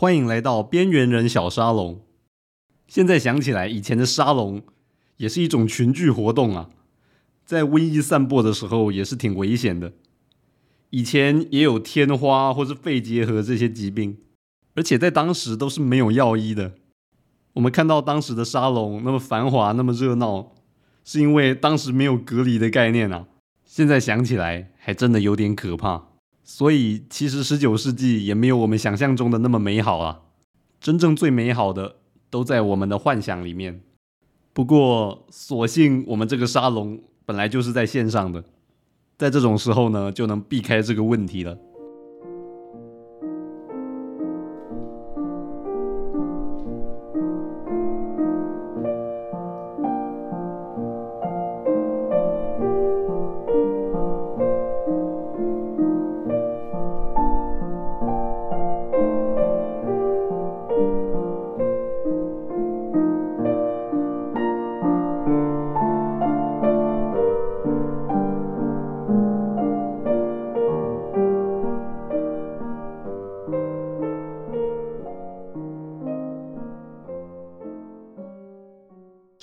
欢迎来到边缘人小沙龙。现在想起来，以前的沙龙也是一种群聚活动啊，在瘟疫散播的时候也是挺危险的。以前也有天花或是肺结核这些疾病，而且在当时都是没有药医的。我们看到当时的沙龙那么繁华、那么热闹，是因为当时没有隔离的概念啊。现在想起来，还真的有点可怕。所以，其实十九世纪也没有我们想象中的那么美好啊。真正最美好的都在我们的幻想里面。不过，所幸我们这个沙龙本来就是在线上的，在这种时候呢，就能避开这个问题了。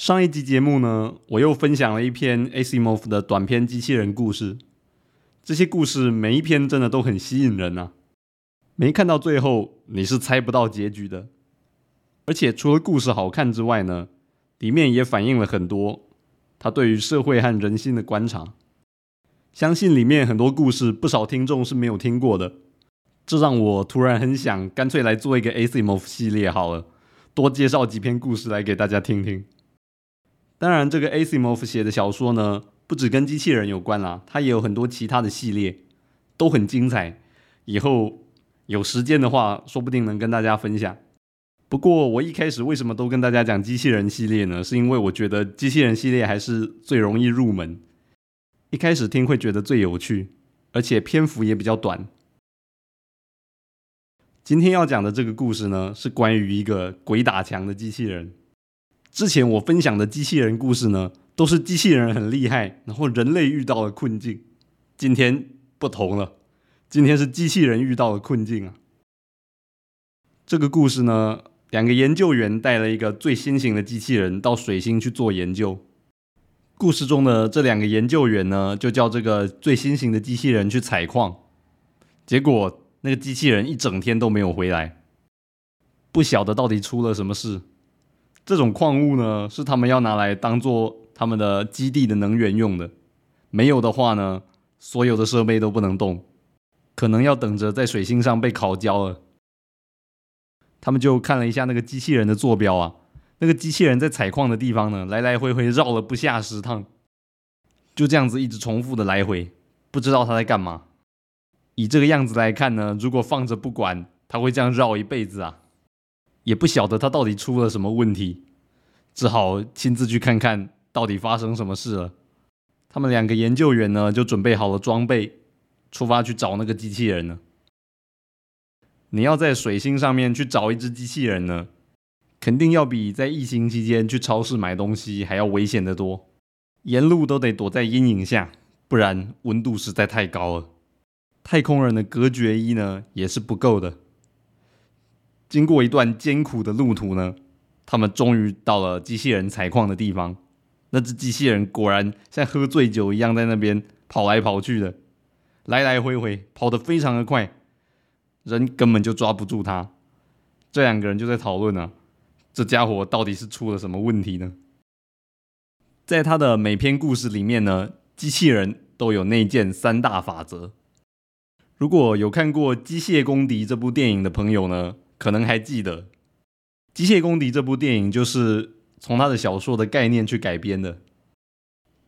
上一集节目呢，我又分享了一篇 Asimov 的短篇机器人故事。这些故事每一篇真的都很吸引人啊！没看到最后，你是猜不到结局的。而且除了故事好看之外呢，里面也反映了很多他对于社会和人心的观察。相信里面很多故事，不少听众是没有听过的。这让我突然很想，干脆来做一个 Asimov 系列好了，多介绍几篇故事来给大家听听。当然，这个 Asimov 写的小说呢，不只跟机器人有关啦，他也有很多其他的系列，都很精彩。以后有时间的话，说不定能跟大家分享。不过，我一开始为什么都跟大家讲机器人系列呢？是因为我觉得机器人系列还是最容易入门，一开始听会觉得最有趣，而且篇幅也比较短。今天要讲的这个故事呢，是关于一个鬼打墙的机器人。之前我分享的机器人故事呢，都是机器人很厉害，然后人类遇到了困境。今天不同了，今天是机器人遇到了困境啊。这个故事呢，两个研究员带了一个最新型的机器人到水星去做研究。故事中的这两个研究员呢，就叫这个最新型的机器人去采矿，结果那个机器人一整天都没有回来，不晓得到底出了什么事。这种矿物呢，是他们要拿来当做他们的基地的能源用的。没有的话呢，所有的设备都不能动，可能要等着在水星上被烤焦了。他们就看了一下那个机器人的坐标啊，那个机器人在采矿的地方呢，来来回回绕了不下十趟，就这样子一直重复的来回，不知道他在干嘛。以这个样子来看呢，如果放着不管，他会这样绕一辈子啊。也不晓得他到底出了什么问题，只好亲自去看看到底发生什么事了。他们两个研究员呢，就准备好了装备，出发去找那个机器人了。你要在水星上面去找一只机器人呢，肯定要比在疫情期间去超市买东西还要危险的多。沿路都得躲在阴影下，不然温度实在太高了。太空人的隔绝衣呢，也是不够的。经过一段艰苦的路途呢，他们终于到了机器人采矿的地方。那只机器人果然像喝醉酒一样，在那边跑来跑去的，来来回回跑得非常的快，人根本就抓不住他。这两个人就在讨论啊，这家伙到底是出了什么问题呢？在他的每篇故事里面呢，机器人都有内建三大法则。如果有看过《机械公敌》这部电影的朋友呢？可能还记得《机械公敌》这部电影，就是从他的小说的概念去改编的。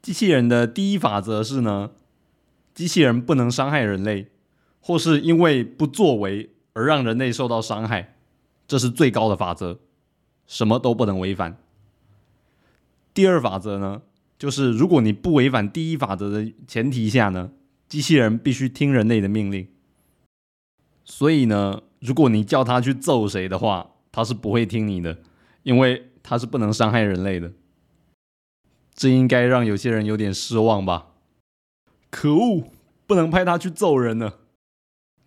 机器人的第一法则是呢，机器人不能伤害人类，或是因为不作为而让人类受到伤害，这是最高的法则，什么都不能违反。第二法则呢，就是如果你不违反第一法则的前提下呢，机器人必须听人类的命令。所以呢。如果你叫他去揍谁的话，他是不会听你的，因为他是不能伤害人类的。这应该让有些人有点失望吧？可恶，不能派他去揍人呢。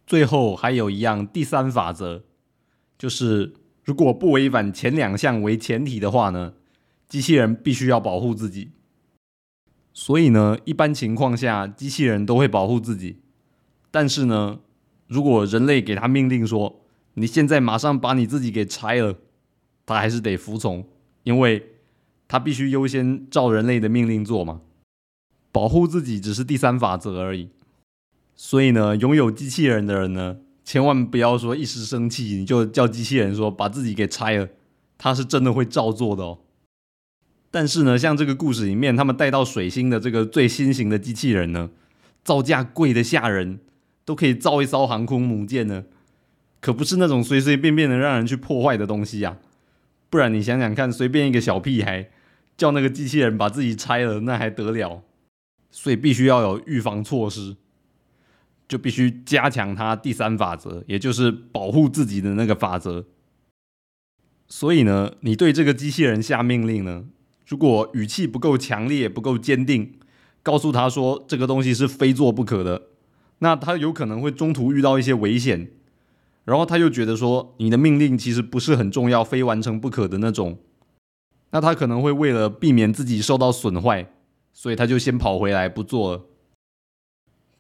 最后还有一样第三法则，就是如果不违反前两项为前提的话呢，机器人必须要保护自己。所以呢，一般情况下，机器人都会保护自己。但是呢，如果人类给他命令说，你现在马上把你自己给拆了，他还是得服从，因为他必须优先照人类的命令做嘛。保护自己只是第三法则而已。所以呢，拥有机器人的人呢，千万不要说一时生气你就叫机器人说把自己给拆了，他是真的会照做的哦。但是呢，像这个故事里面，他们带到水星的这个最新型的机器人呢，造价贵的吓人，都可以造一艘航空母舰呢，可不是那种随随便便的让人去破坏的东西呀。不然你想想看，随便一个小屁孩叫那个机器人把自己拆了，那还得了？所以必须要有预防措施，就必须加强它第三法则，也就是保护自己的那个法则。所以呢，你对这个机器人下命令呢？如果语气不够强烈、不够坚定，告诉他说这个东西是非做不可的，那他有可能会中途遇到一些危险，然后他又觉得说你的命令其实不是很重要、非完成不可的那种，那他可能会为了避免自己受到损坏，所以他就先跑回来不做了。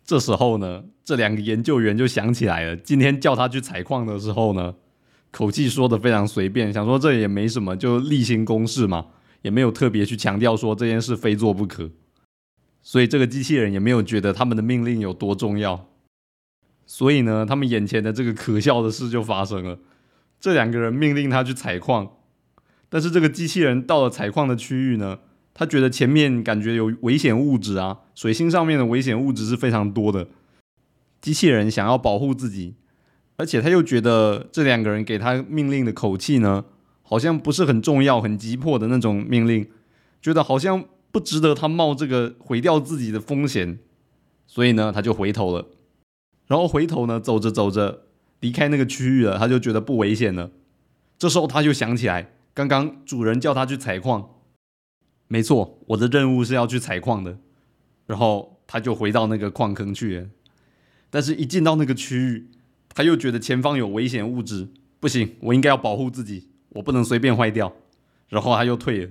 这时候呢，这两个研究员就想起来了，今天叫他去采矿的时候呢，口气说的非常随便，想说这也没什么，就例行公事嘛。也没有特别去强调说这件事非做不可，所以这个机器人也没有觉得他们的命令有多重要。所以呢，他们眼前的这个可笑的事就发生了：这两个人命令他去采矿，但是这个机器人到了采矿的区域呢，他觉得前面感觉有危险物质啊，水星上面的危险物质是非常多的。机器人想要保护自己，而且他又觉得这两个人给他命令的口气呢。好像不是很重要、很急迫的那种命令，觉得好像不值得他冒这个毁掉自己的风险，所以呢，他就回头了。然后回头呢，走着走着离开那个区域了，他就觉得不危险了。这时候他就想起来，刚刚主人叫他去采矿，没错，我的任务是要去采矿的。然后他就回到那个矿坑去。但是，一进到那个区域，他又觉得前方有危险物质，不行，我应该要保护自己。我不能随便坏掉，然后他又退了，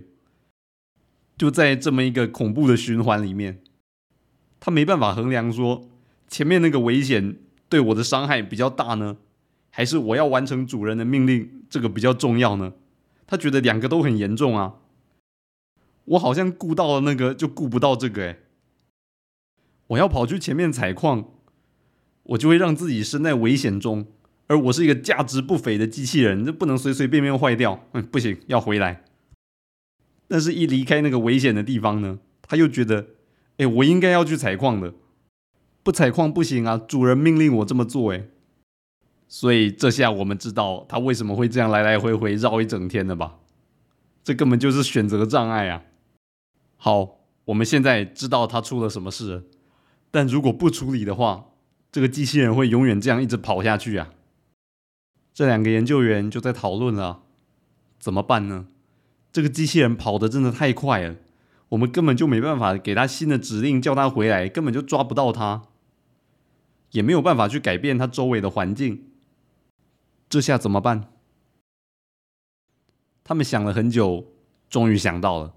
就在这么一个恐怖的循环里面，他没办法衡量说前面那个危险对我的伤害比较大呢，还是我要完成主人的命令这个比较重要呢？他觉得两个都很严重啊，我好像顾到了那个就顾不到这个哎，我要跑去前面采矿，我就会让自己身在危险中。而我是一个价值不菲的机器人，这不能随随便便坏掉。嗯，不行，要回来。但是，一离开那个危险的地方呢，他又觉得，哎，我应该要去采矿的，不采矿不行啊！主人命令我这么做，哎，所以这下我们知道他为什么会这样来来回回绕一整天了吧？这根本就是选择障碍啊！好，我们现在知道他出了什么事，但如果不处理的话，这个机器人会永远这样一直跑下去啊！这两个研究员就在讨论了，怎么办呢？这个机器人跑得真的太快了，我们根本就没办法给他新的指令叫他回来，根本就抓不到他，也没有办法去改变他周围的环境。这下怎么办？他们想了很久，终于想到了，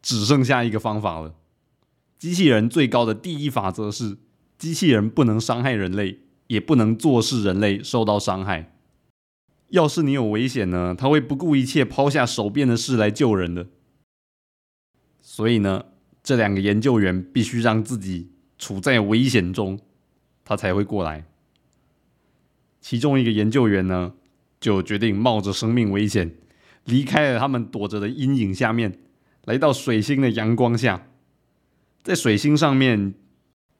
只剩下一个方法了。机器人最高的第一法则是：机器人不能伤害人类，也不能坐视人类受到伤害。要是你有危险呢，他会不顾一切抛下手边的事来救人的。所以呢，这两个研究员必须让自己处在危险中，他才会过来。其中一个研究员呢，就决定冒着生命危险，离开了他们躲着的阴影下面，来到水星的阳光下。在水星上面，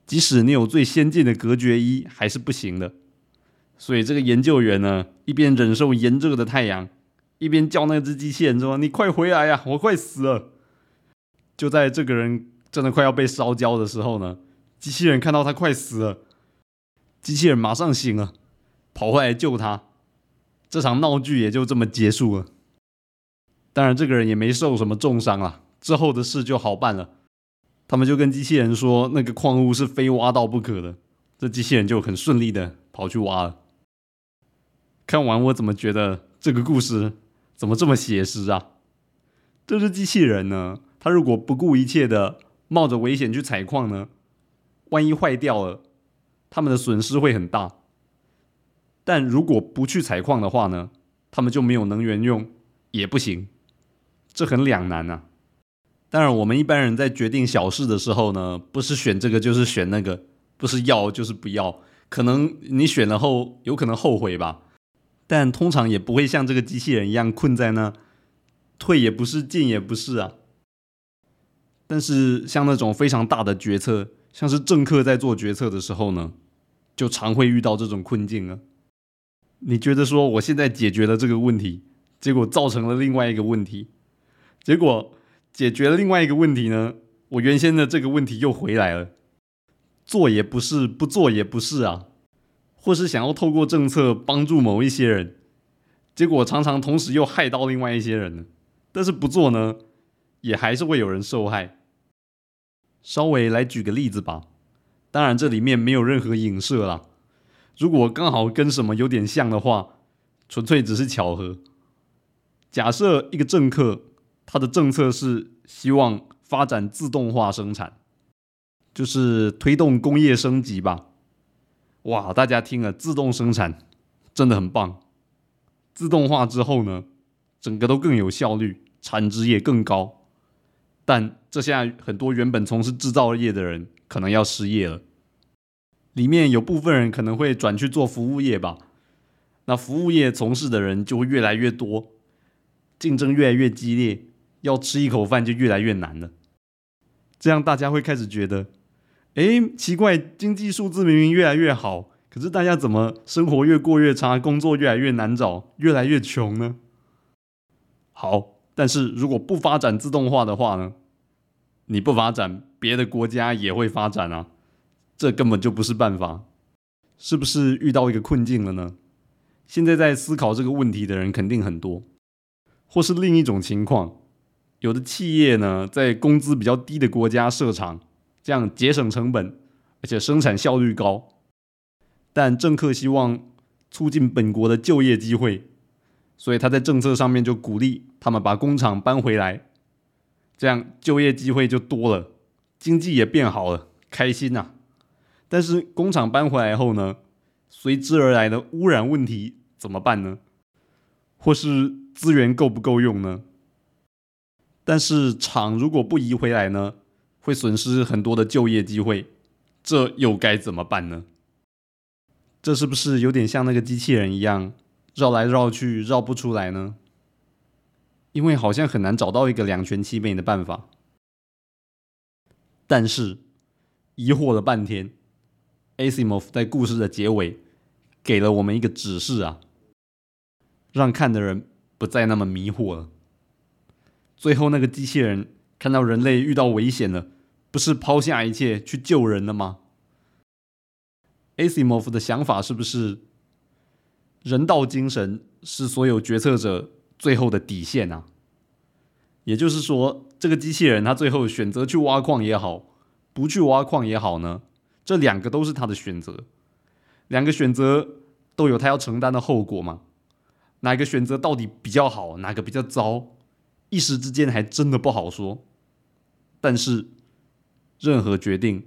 即使你有最先进的隔绝衣，还是不行的。所以这个研究员呢，一边忍受炎热的太阳，一边叫那只机器人说：“你快回来呀，我快死了！”就在这个人真的快要被烧焦的时候呢，机器人看到他快死了，机器人马上醒了，跑回来救他。这场闹剧也就这么结束了。当然，这个人也没受什么重伤啊，之后的事就好办了。他们就跟机器人说，那个矿物是非挖到不可的，这机器人就很顺利的跑去挖了。看完我怎么觉得这个故事怎么这么写实啊？这只机器人呢，它如果不顾一切的冒着危险去采矿呢，万一坏掉了，他们的损失会很大。但如果不去采矿的话呢，他们就没有能源用，也不行，这很两难啊。当然，我们一般人在决定小事的时候呢，不是选这个就是选那个，不是要就是不要。可能你选了后有可能后悔吧，但通常也不会像这个机器人一样困在那，退也不是，进也不是啊。但是像那种非常大的决策，像是政客在做决策的时候呢，就常会遇到这种困境啊。你觉得说我现在解决了这个问题，结果造成了另外一个问题，结果。解决了另外一个问题呢，我原先的这个问题又回来了，做也不是，不做也不是啊，或是想要透过政策帮助某一些人，结果常常同时又害到另外一些人呢。但是不做呢，也还是会有人受害。稍微来举个例子吧，当然这里面没有任何影射啦。如果刚好跟什么有点像的话，纯粹只是巧合。假设一个政客。他的政策是希望发展自动化生产，就是推动工业升级吧。哇，大家听了，自动生产真的很棒。自动化之后呢，整个都更有效率，产值也更高。但这下很多原本从事制造业的人可能要失业了，里面有部分人可能会转去做服务业吧。那服务业从事的人就会越来越多，竞争越来越激烈。要吃一口饭就越来越难了，这样大家会开始觉得，哎，奇怪，经济数字明明越来越好，可是大家怎么生活越过越差，工作越来越难找，越来越穷呢？好，但是如果不发展自动化的话呢？你不发展，别的国家也会发展啊，这根本就不是办法，是不是遇到一个困境了呢？现在在思考这个问题的人肯定很多，或是另一种情况。有的企业呢，在工资比较低的国家设厂，这样节省成本，而且生产效率高。但政客希望促进本国的就业机会，所以他在政策上面就鼓励他们把工厂搬回来，这样就业机会就多了，经济也变好了，开心呐。但是工厂搬回来后呢，随之而来的污染问题怎么办呢？或是资源够不够用呢？但是厂如果不移回来呢，会损失很多的就业机会，这又该怎么办呢？这是不是有点像那个机器人一样，绕来绕去绕不出来呢？因为好像很难找到一个两全其美的办法。但是疑惑了半天，Asimov 在故事的结尾给了我们一个指示啊，让看的人不再那么迷惑了。最后，那个机器人看到人类遇到危险了，不是抛下一切去救人了吗？Asimov 的想法是不是人道精神是所有决策者最后的底线啊？也就是说，这个机器人他最后选择去挖矿也好，不去挖矿也好呢，这两个都是他的选择，两个选择都有他要承担的后果吗？哪个选择到底比较好？哪个比较糟？一时之间还真的不好说，但是任何决定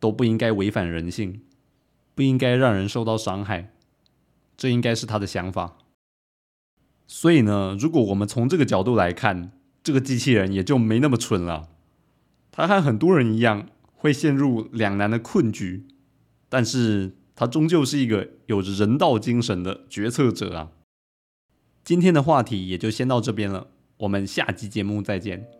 都不应该违反人性，不应该让人受到伤害，这应该是他的想法。所以呢，如果我们从这个角度来看，这个机器人也就没那么蠢了。他和很多人一样会陷入两难的困局，但是他终究是一个有着人道精神的决策者啊。今天的话题也就先到这边了。我们下期节目再见。